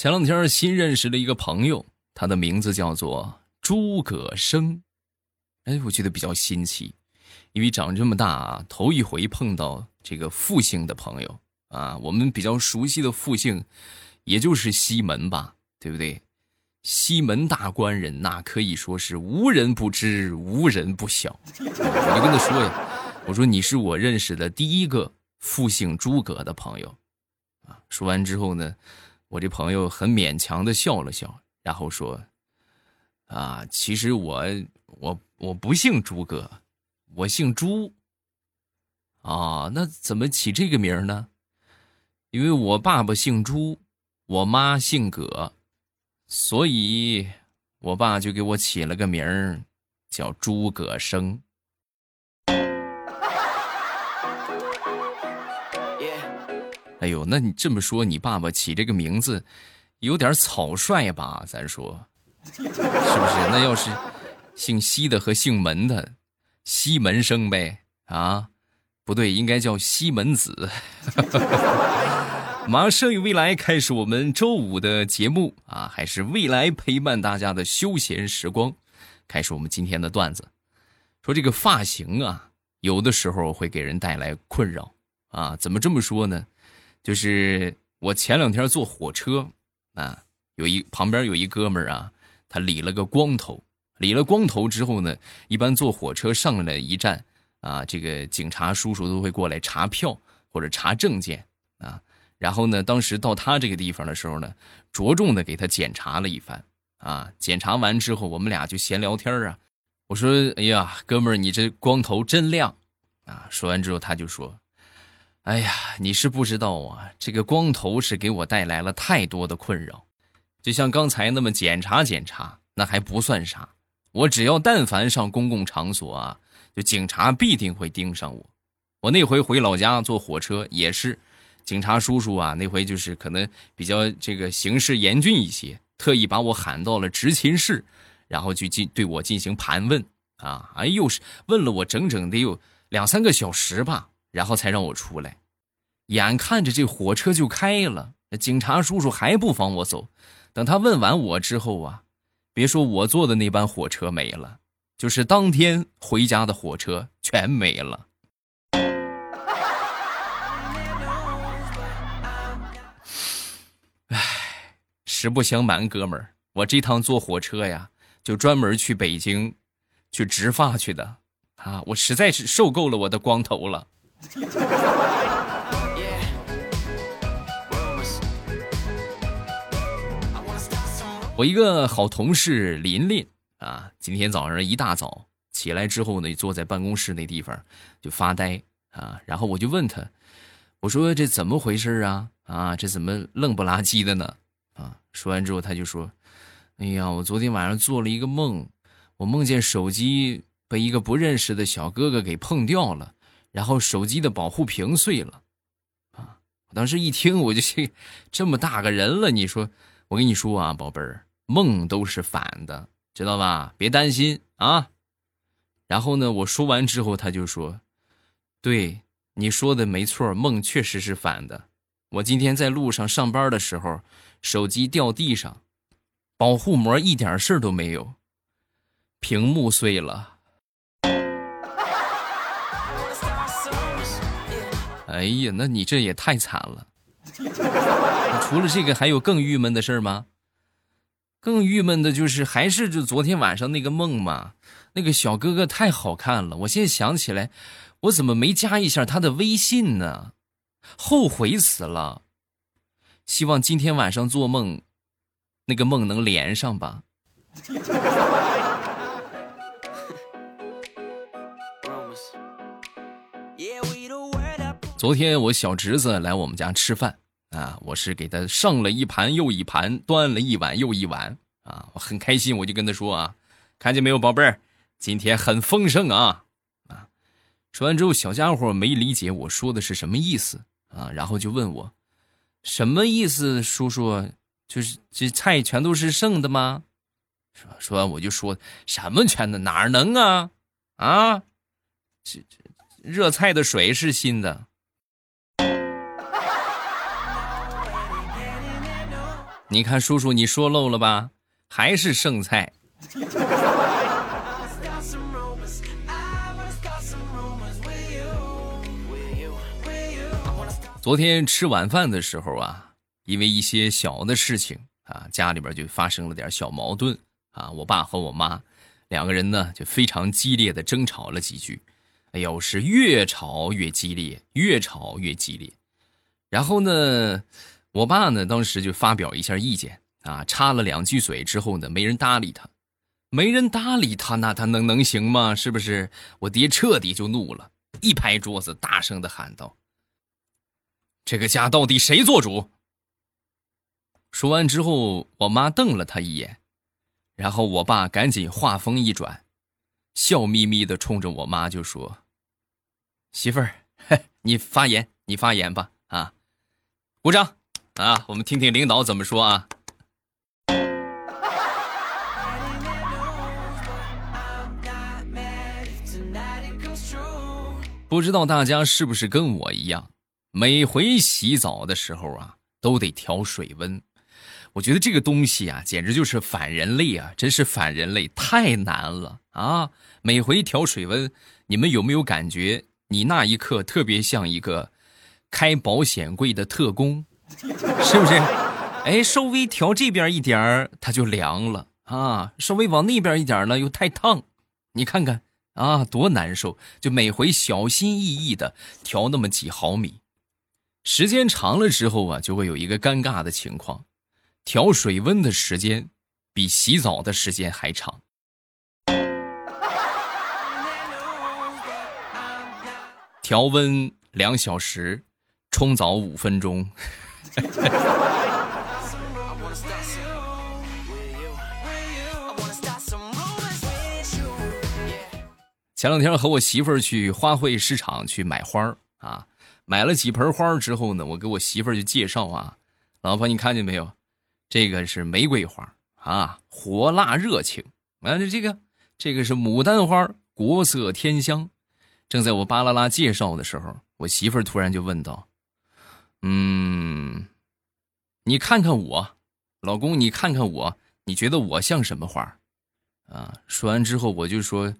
前两天新认识了一个朋友，他的名字叫做诸葛生。哎，我觉得比较新奇，因为长这么大啊，头一回碰到这个复姓的朋友啊。我们比较熟悉的复姓，也就是西门吧，对不对？西门大官人那可以说是无人不知，无人不晓。我就跟他说呀，我说你是我认识的第一个复姓诸葛的朋友，啊。说完之后呢，我这朋友很勉强的笑了笑，然后说，啊，其实我我我不姓诸葛，我姓朱。啊，那怎么起这个名呢？因为我爸爸姓朱，我妈姓葛。所以，我爸就给我起了个名儿，叫诸葛生。哎呦，那你这么说，你爸爸起这个名字有点草率吧？咱说，是不是？那要是姓西的和姓门的，西门生呗？啊，不对，应该叫西门子。马上与未来开始我们周五的节目啊，还是未来陪伴大家的休闲时光。开始我们今天的段子，说这个发型啊，有的时候会给人带来困扰啊。怎么这么说呢？就是我前两天坐火车啊，有一旁边有一哥们儿啊，他理了个光头，理了光头之后呢，一般坐火车上了一站啊，这个警察叔叔都会过来查票或者查证件啊。然后呢，当时到他这个地方的时候呢，着重的给他检查了一番啊。检查完之后，我们俩就闲聊天啊。我说：“哎呀，哥们儿，你这光头真亮啊！”说完之后，他就说：“哎呀，你是不知道啊，这个光头是给我带来了太多的困扰。就像刚才那么检查检查，那还不算啥。我只要但凡上公共场所啊，就警察必定会盯上我。我那回回老家坐火车也是。”警察叔叔啊，那回就是可能比较这个形势严峻一些，特意把我喊到了执勤室，然后去进对我进行盘问啊，哎呦是问了我整整得有两三个小时吧，然后才让我出来。眼看着这火车就开了，警察叔叔还不放我走。等他问完我之后啊，别说我坐的那班火车没了，就是当天回家的火车全没了。实不相瞒，哥们儿，我这趟坐火车呀，就专门去北京，去植发去的，啊，我实在是受够了我的光头了。我一个好同事琳琳啊，今天早上一大早起来之后呢，坐在办公室那地方就发呆啊，然后我就问他，我说这怎么回事啊？啊，这怎么愣不拉几的呢？啊！说完之后，他就说：“哎呀，我昨天晚上做了一个梦，我梦见手机被一个不认识的小哥哥给碰掉了，然后手机的保护屏碎了。”啊！我当时一听，我就这这么大个人了，你说，我跟你说啊，宝贝儿，梦都是反的，知道吧？别担心啊。然后呢，我说完之后，他就说：“对，你说的没错，梦确实是反的。我今天在路上上班的时候。”手机掉地上，保护膜一点事儿都没有，屏幕碎了。哎呀，那你这也太惨了！除了这个，还有更郁闷的事吗？更郁闷的就是，还是就昨天晚上那个梦嘛。那个小哥哥太好看了，我现在想起来，我怎么没加一下他的微信呢？后悔死了。希望今天晚上做梦，那个梦能连上吧。昨天我小侄子来我们家吃饭啊，我是给他上了一盘又一盘，端了一碗又一碗啊，我很开心，我就跟他说啊，看见没有，宝贝儿，今天很丰盛啊啊。说完之后，小家伙没理解我说的是什么意思啊，然后就问我。什么意思，叔叔？就是这菜全都是剩的吗？说说完我就说什么全的哪能啊啊！这这热菜的水是新的。你看叔叔，你说漏了吧？还是剩菜。昨天吃晚饭的时候啊，因为一些小的事情啊，家里边就发生了点小矛盾啊。我爸和我妈两个人呢，就非常激烈的争吵了几句。哎呦，是越吵越激烈，越吵越激烈。然后呢，我爸呢当时就发表一下意见啊，插了两句嘴之后呢，没人搭理他，没人搭理他，那他能能行吗？是不是？我爹彻底就怒了，一拍桌子，大声的喊道。这个家到底谁做主？说完之后，我妈瞪了他一眼，然后我爸赶紧话锋一转，笑眯眯的冲着我妈就说：“媳妇儿，你发言，你发言吧，啊，鼓掌，啊，我们听听领导怎么说啊。”不知道大家是不是跟我一样？每回洗澡的时候啊，都得调水温。我觉得这个东西啊，简直就是反人类啊！真是反人类，太难了啊！每回调水温，你们有没有感觉？你那一刻特别像一个开保险柜的特工，是不是？哎，稍微调这边一点儿，它就凉了啊；稍微往那边一点呢，又太烫。你看看啊，多难受！就每回小心翼翼的调那么几毫米。时间长了之后啊，就会有一个尴尬的情况，调水温的时间比洗澡的时间还长。调温两小时，冲澡五分钟。前两天和我媳妇儿去花卉市场去买花儿啊。买了几盆花之后呢，我给我媳妇儿就介绍啊，老婆你看见没有，这个是玫瑰花啊，火辣热情。完了这个这个是牡丹花，国色天香。正在我巴拉拉介绍的时候，我媳妇儿突然就问道：“嗯，你看看我，老公，你看看我，你觉得我像什么花？”啊，说完之后我就说：“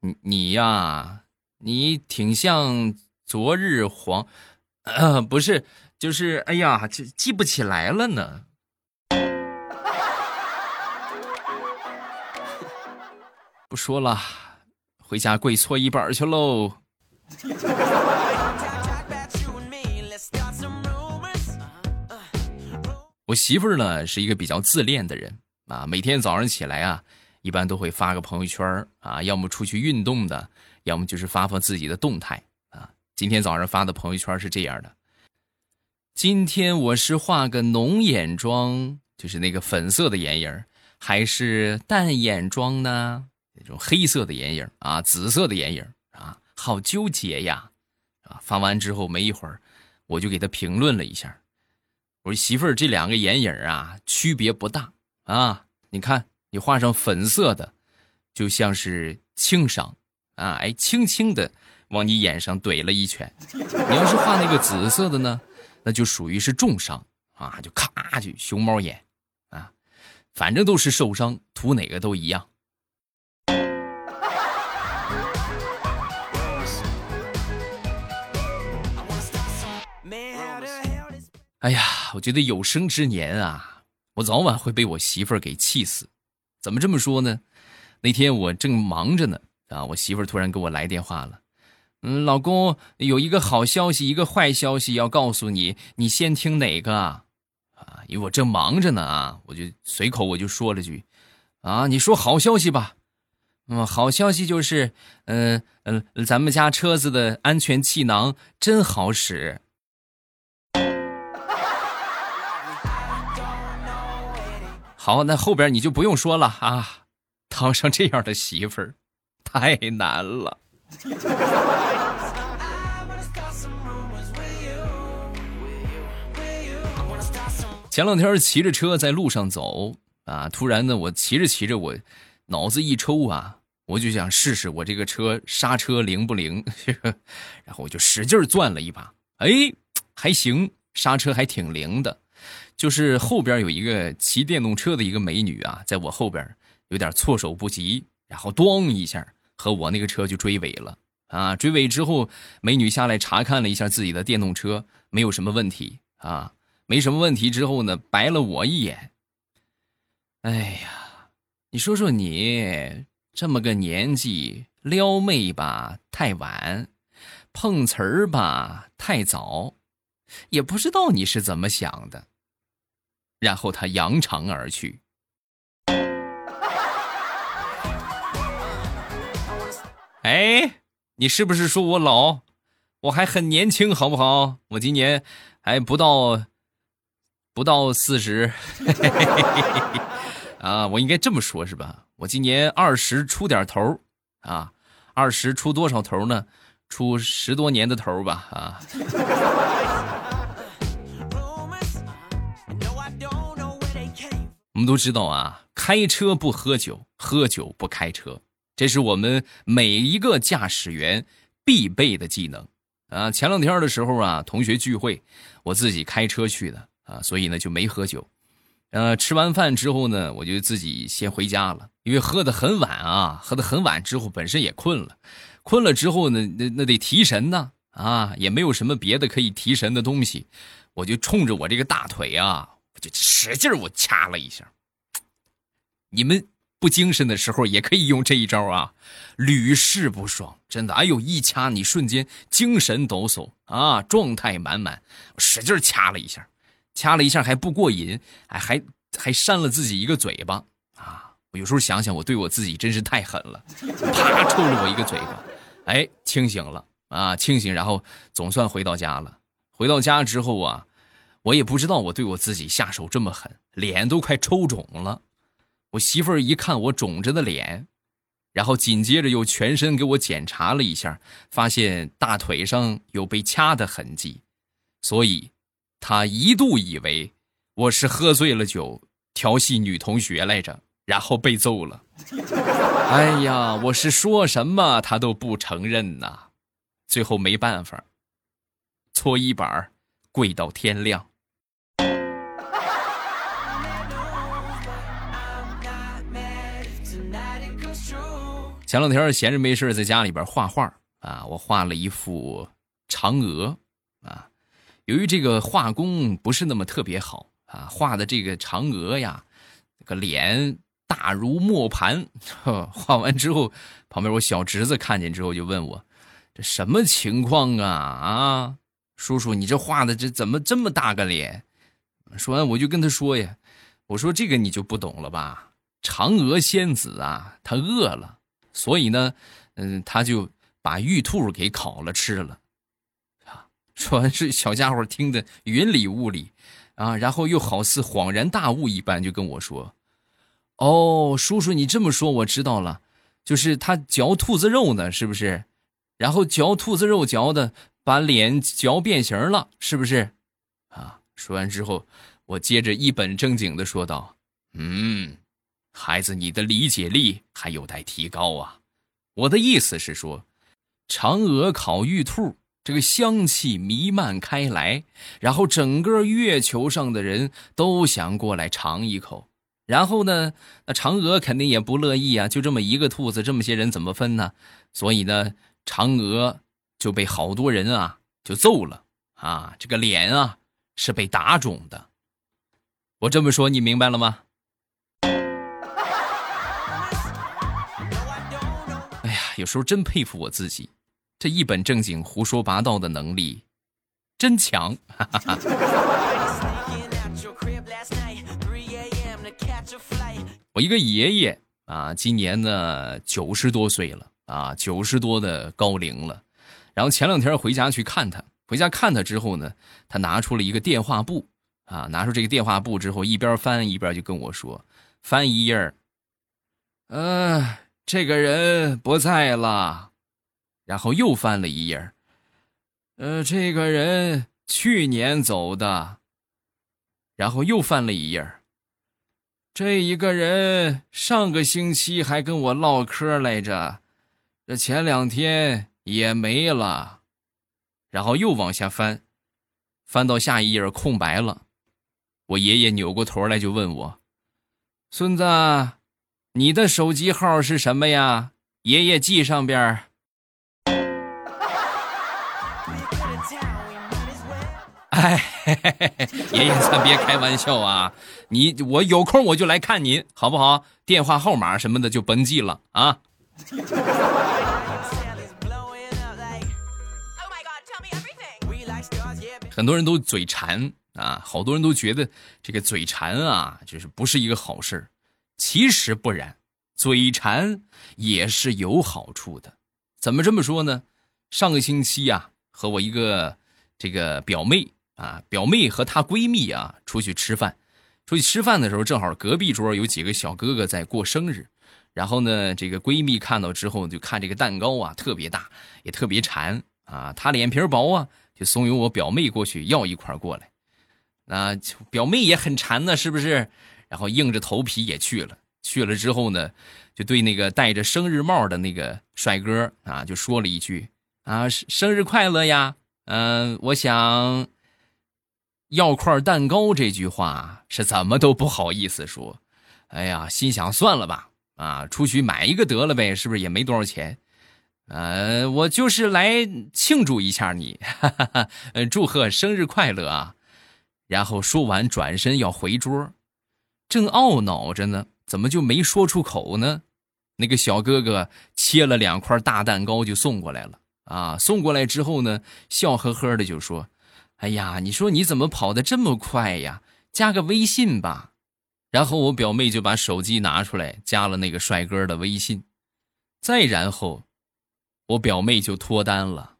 你你呀，你挺像。”昨日黄，不是，就是哎呀，记记不起来了呢。不说了，回家跪搓衣板去喽。我媳妇儿呢是一个比较自恋的人啊，每天早上起来啊，一般都会发个朋友圈啊，要么出去运动的，要么就是发发自己的动态啊。今天早上发的朋友圈是这样的：今天我是画个浓眼妆，就是那个粉色的眼影，还是淡眼妆呢？那种黑色的眼影啊，紫色的眼影啊，好纠结呀！啊，发完之后没一会儿，我就给他评论了一下，我媳妇儿，这两个眼影啊，区别不大啊。你看，你画上粉色的，就像是轻伤啊，哎，轻轻的。往你眼上怼了一拳，你要是画那个紫色的呢，那就属于是重伤啊，就咔就熊猫眼啊，反正都是受伤，涂哪个都一样。哎呀，我觉得有生之年啊，我早晚会被我媳妇儿给气死。怎么这么说呢？那天我正忙着呢啊，我媳妇儿突然给我来电话了。嗯，老公有一个好消息，一个坏消息要告诉你，你先听哪个啊？因为我正忙着呢啊，我就随口我就说了句，啊，你说好消息吧。嗯，好消息就是，嗯嗯，咱们家车子的安全气囊真好使。好，那后边你就不用说了啊，当上这样的媳妇儿太难了。前两天骑着车在路上走啊，突然呢，我骑着骑着，我脑子一抽啊，我就想试试我这个车刹车灵不灵，然后我就使劲攥了一把，哎，还行，刹车还挺灵的。就是后边有一个骑电动车的一个美女啊，在我后边有点措手不及，然后咣一下和我那个车就追尾了啊！追尾之后，美女下来查看了一下自己的电动车，没有什么问题啊，没什么问题之后呢，白了我一眼。哎呀，你说说你这么个年纪撩妹吧太晚，碰瓷儿吧太早，也不知道你是怎么想的。然后他扬长而去。哎，你是不是说我老？我还很年轻，好不好？我今年还不到不到四十。啊，我应该这么说，是吧？我今年二十出点头啊，二十出多少头呢？出十多年的头吧，啊。我们都知道啊，开车不喝酒，喝酒不开车，这是我们每一个驾驶员必备的技能啊。前两天的时候啊，同学聚会，我自己开车去的啊，所以呢就没喝酒。呃，吃完饭之后呢，我就自己先回家了，因为喝的很晚啊，喝的很晚之后本身也困了，困了之后呢，那那得提神呢啊，也没有什么别的可以提神的东西，我就冲着我这个大腿啊。就使劲我掐了一下。你们不精神的时候也可以用这一招啊，屡试不爽，真的。哎呦，一掐你瞬间精神抖擞啊，状态满满。使劲掐了一下，掐了一下还不过瘾，哎，还还扇了自己一个嘴巴啊！我有时候想想，我对我自己真是太狠了，啪抽了我一个嘴巴。哎，清醒了啊，清醒，然后总算回到家了。回到家之后啊。我也不知道我对我自己下手这么狠，脸都快抽肿了。我媳妇儿一看我肿着的脸，然后紧接着又全身给我检查了一下，发现大腿上有被掐的痕迹，所以，她一度以为我是喝醉了酒调戏女同学来着，然后被揍了。哎呀，我是说什么她都不承认呐，最后没办法，搓衣板跪到天亮。前两天闲着没事在家里边画画啊，我画了一幅嫦娥啊。由于这个画工不是那么特别好啊，画的这个嫦娥呀，这个脸大如磨盘。画完之后，旁边我小侄子看见之后就问我：“这什么情况啊？啊，叔叔，你这画的这怎么这么大个脸？”说完我就跟他说呀：“我说这个你就不懂了吧？嫦娥仙子啊，她饿了。”所以呢，嗯，他就把玉兔给烤了吃了，啊！说完是小家伙听得云里雾里，啊，然后又好似恍然大悟一般，就跟我说：“哦，叔叔，你这么说我知道了，就是他嚼兔子肉呢，是不是？然后嚼兔子肉嚼的，把脸嚼变形了，是不是？”啊！说完之后，我接着一本正经的说道：“嗯。”孩子，你的理解力还有待提高啊！我的意思是说，嫦娥烤玉兔，这个香气弥漫开来，然后整个月球上的人都想过来尝一口。然后呢，那嫦娥肯定也不乐意啊，就这么一个兔子，这么些人怎么分呢？所以呢，嫦娥就被好多人啊就揍了啊，这个脸啊是被打肿的。我这么说，你明白了吗？有时候真佩服我自己，这一本正经胡说八道的能力真强。我一个爷爷啊，今年呢九十多岁了啊，九十多的高龄了。然后前两天回家去看他，回家看他之后呢，他拿出了一个电话簿啊，拿出这个电话簿之后，一边翻一边就跟我说：“翻一页儿，嗯。”这个人不在了，然后又翻了一页呃，这个人去年走的，然后又翻了一页这一个人上个星期还跟我唠嗑来着，这前两天也没了，然后又往下翻，翻到下一页空白了，我爷爷扭过头来就问我：“孙子，你的手机号是什么呀？爷爷记上边儿。”哎，爷爷，咱别开玩笑啊！你我有空我就来看您，好不好？电话号码什么的就甭记了啊。很多人都嘴馋啊，好多人都觉得这个嘴馋啊，就是不是一个好事其实不然，嘴馋也是有好处的。怎么这么说呢？上个星期啊，和我一个这个表妹。啊，表妹和她闺蜜啊出去吃饭，出去吃饭的时候，正好隔壁桌有几个小哥哥在过生日，然后呢，这个闺蜜看到之后就看这个蛋糕啊特别大，也特别馋啊，她脸皮薄啊，就怂恿我表妹过去要一块过来。那表妹也很馋呢，是不是？然后硬着头皮也去了。去了之后呢，就对那个戴着生日帽的那个帅哥啊，就说了一句：“啊，生日快乐呀！嗯，我想。”要块蛋糕这句话是怎么都不好意思说，哎呀，心想算了吧，啊，出去买一个得了呗，是不是也没多少钱？呃，我就是来庆祝一下你，哈哈哈，祝贺生日快乐啊！然后说完转身要回桌，正懊恼着呢，怎么就没说出口呢？那个小哥哥切了两块大蛋糕就送过来了，啊，送过来之后呢，笑呵呵的就说。哎呀，你说你怎么跑得这么快呀？加个微信吧。然后我表妹就把手机拿出来，加了那个帅哥的微信。再然后，我表妹就脱单了。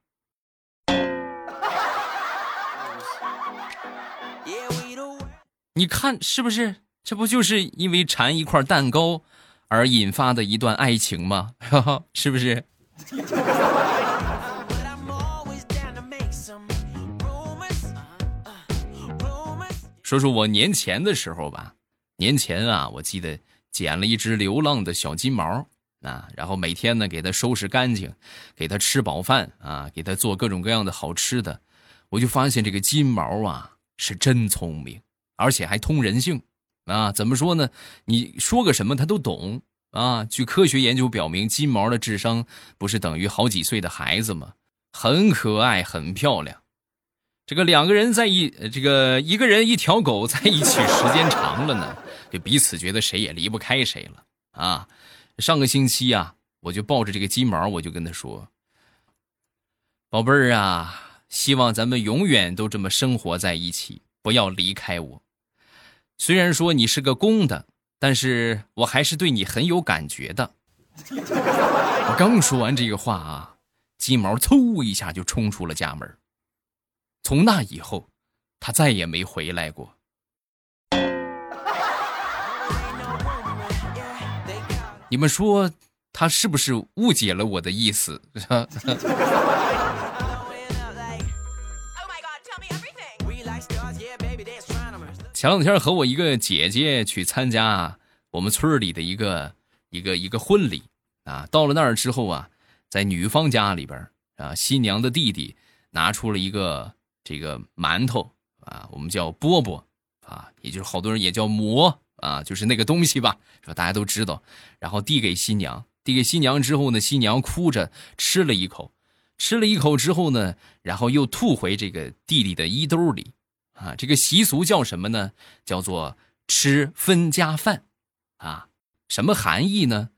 你看是不是？这不就是因为馋一块蛋糕而引发的一段爱情吗？是不是？说说我年前的时候吧，年前啊，我记得捡了一只流浪的小金毛啊，然后每天呢给它收拾干净，给它吃饱饭啊，给它做各种各样的好吃的，我就发现这个金毛啊是真聪明，而且还通人性啊。怎么说呢？你说个什么它都懂啊。据科学研究表明，金毛的智商不是等于好几岁的孩子吗？很可爱，很漂亮。这个两个人在一，这个一个人一条狗在一起时间长了呢，就彼此觉得谁也离不开谁了啊。上个星期啊，我就抱着这个金毛，我就跟他说：“宝贝儿啊，希望咱们永远都这么生活在一起，不要离开我。虽然说你是个公的，但是我还是对你很有感觉的。”我刚说完这个话啊，金毛嗖一下就冲出了家门。从那以后，他再也没回来过。你们说他是不是误解了我的意思？前两天和我一个姐姐去参加我们村里的一个一个一个婚礼啊，到了那儿之后啊，在女方家里边啊，新娘的弟弟拿出了一个。这个馒头啊，我们叫饽饽啊，也就是好多人也叫馍啊，就是那个东西吧，说大家都知道。然后递给新娘，递给新娘之后呢，新娘哭着吃了一口，吃了一口之后呢，然后又吐回这个弟弟的衣兜里啊。这个习俗叫什么呢？叫做吃分家饭啊。什么含义呢？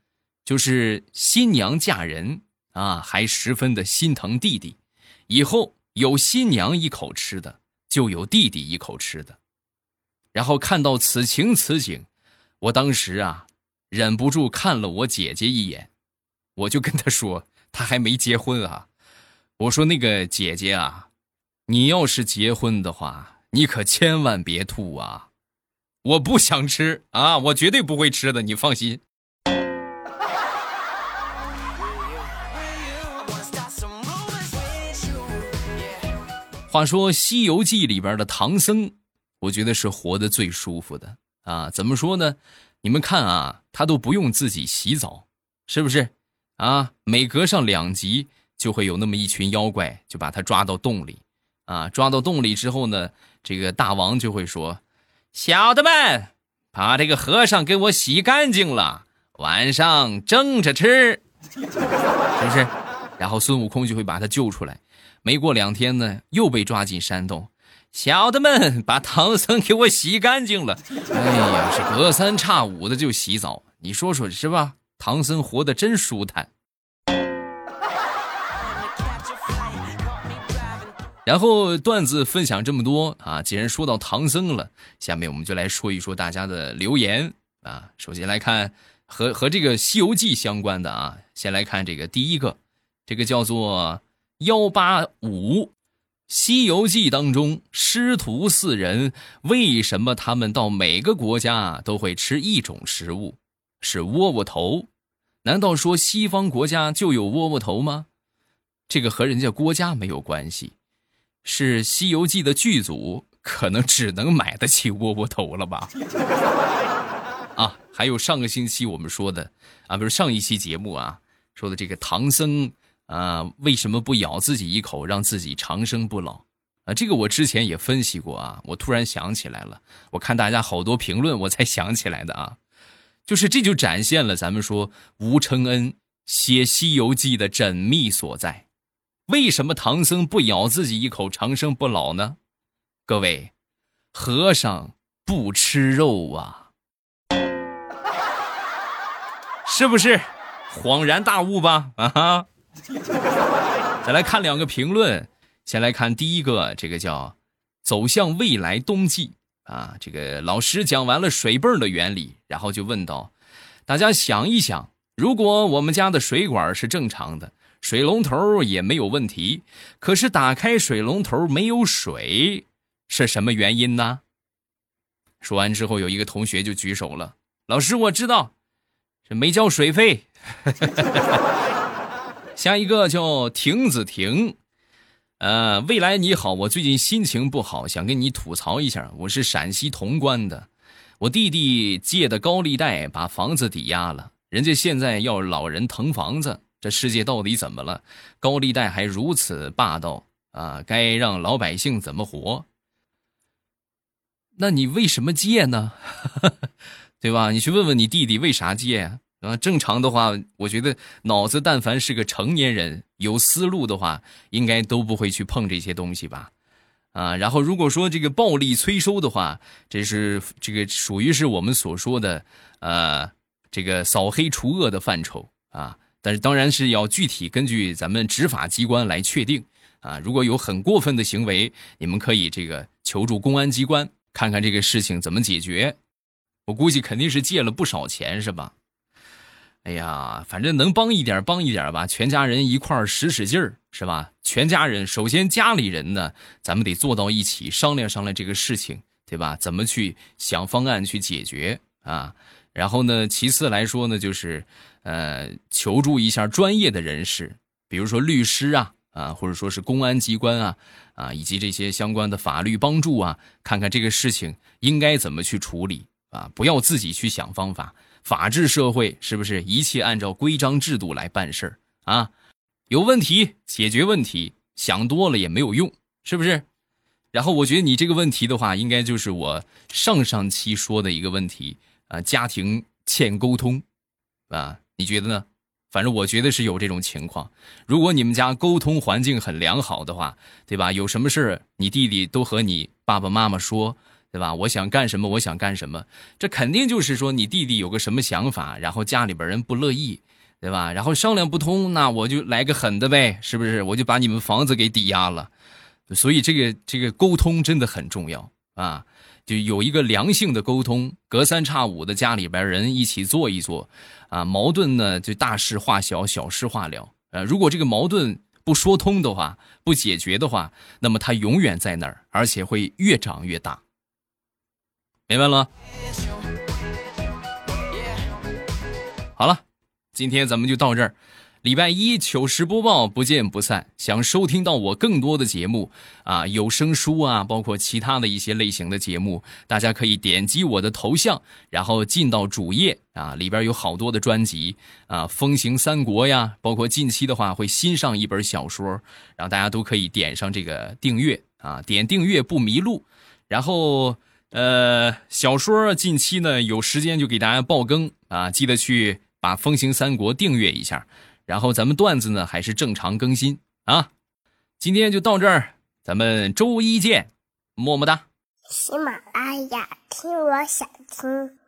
就是新娘嫁人啊，还十分的心疼弟弟，以后。有新娘一口吃的，就有弟弟一口吃的。然后看到此情此景，我当时啊，忍不住看了我姐姐一眼，我就跟她说：“她还没结婚啊。”我说：“那个姐姐啊，你要是结婚的话，你可千万别吐啊！我不想吃啊，我绝对不会吃的，你放心。”话说《西游记》里边的唐僧，我觉得是活得最舒服的啊！怎么说呢？你们看啊，他都不用自己洗澡，是不是？啊，每隔上两集就会有那么一群妖怪，就把他抓到洞里，啊，抓到洞里之后呢，这个大王就会说：“小的们，把这个和尚给我洗干净了，晚上蒸着吃，是不是？然后孙悟空就会把他救出来。没过两天呢，又被抓进山洞。小的们，把唐僧给我洗干净了。哎呀，是隔三差五的就洗澡，你说说是吧？唐僧活得真舒坦。然后段子分享这么多啊，既然说到唐僧了，下面我们就来说一说大家的留言啊。首先来看和和这个《西游记》相关的啊，先来看这个第一个，这个叫做幺八五。《西游记》当中，师徒四人为什么他们到每个国家都会吃一种食物？是窝窝头？难道说西方国家就有窝窝头吗？这个和人家国家没有关系，是《西游记》的剧组可能只能买得起窝窝头了吧？啊，还有上个星期我们说的啊，不是上一期节目啊，说的这个唐僧。啊，为什么不咬自己一口，让自己长生不老？啊，这个我之前也分析过啊。我突然想起来了，我看大家好多评论，我才想起来的啊。就是这就展现了咱们说吴承恩写《西游记》的缜密所在。为什么唐僧不咬自己一口长生不老呢？各位，和尚不吃肉啊，是不是恍然大悟吧？啊哈。再来看两个评论，先来看第一个，这个叫“走向未来冬季”啊，这个老师讲完了水泵的原理，然后就问道：“大家想一想，如果我们家的水管是正常的，水龙头也没有问题，可是打开水龙头没有水，是什么原因呢？”说完之后，有一个同学就举手了：“老师，我知道，是没交水费。”下一个叫亭子亭，呃，未来你好，我最近心情不好，想跟你吐槽一下。我是陕西潼关的，我弟弟借的高利贷把房子抵押了，人家现在要老人腾房子，这世界到底怎么了？高利贷还如此霸道啊！该让老百姓怎么活？那你为什么借呢？对吧？你去问问你弟弟为啥借。啊，正常的话，我觉得脑子但凡是个成年人，有思路的话，应该都不会去碰这些东西吧？啊，然后如果说这个暴力催收的话，这是这个属于是我们所说的呃这个扫黑除恶的范畴啊。但是当然是要具体根据咱们执法机关来确定啊。如果有很过分的行为，你们可以这个求助公安机关，看看这个事情怎么解决。我估计肯定是借了不少钱，是吧？哎呀，反正能帮一点帮一点吧，全家人一块使使劲儿，是吧？全家人首先家里人呢，咱们得坐到一起商量商量这个事情，对吧？怎么去想方案去解决啊？然后呢，其次来说呢，就是呃，求助一下专业的人士，比如说律师啊啊，或者说是公安机关啊啊，以及这些相关的法律帮助啊，看看这个事情应该怎么去处理啊，不要自己去想方法。法治社会是不是一切按照规章制度来办事儿啊？有问题解决问题，想多了也没有用，是不是？然后我觉得你这个问题的话，应该就是我上上期说的一个问题啊，家庭欠沟通啊，你觉得呢？反正我觉得是有这种情况。如果你们家沟通环境很良好的话，对吧？有什么事儿，你弟弟都和你爸爸妈妈说。对吧？我想干什么？我想干什么？这肯定就是说你弟弟有个什么想法，然后家里边人不乐意，对吧？然后商量不通，那我就来个狠的呗，是不是？我就把你们房子给抵押了。所以这个这个沟通真的很重要啊！就有一个良性的沟通，隔三差五的家里边人一起坐一坐，啊，矛盾呢就大事化小，小事化了。呃，如果这个矛盾不说通的话，不解决的话，那么它永远在那儿，而且会越长越大。明白了。好了，今天咱们就到这儿。礼拜一糗事播报，不见不散。想收听到我更多的节目啊，有声书啊，包括其他的一些类型的节目，大家可以点击我的头像，然后进到主页啊，里边有好多的专辑啊，《风行三国》呀，包括近期的话会新上一本小说，然后大家都可以点上这个订阅啊，点订阅不迷路，然后。呃，小说近期呢有时间就给大家爆更啊，记得去把《风行三国》订阅一下。然后咱们段子呢还是正常更新啊。今天就到这儿，咱们周一见，么么哒。喜马拉雅听，我想听。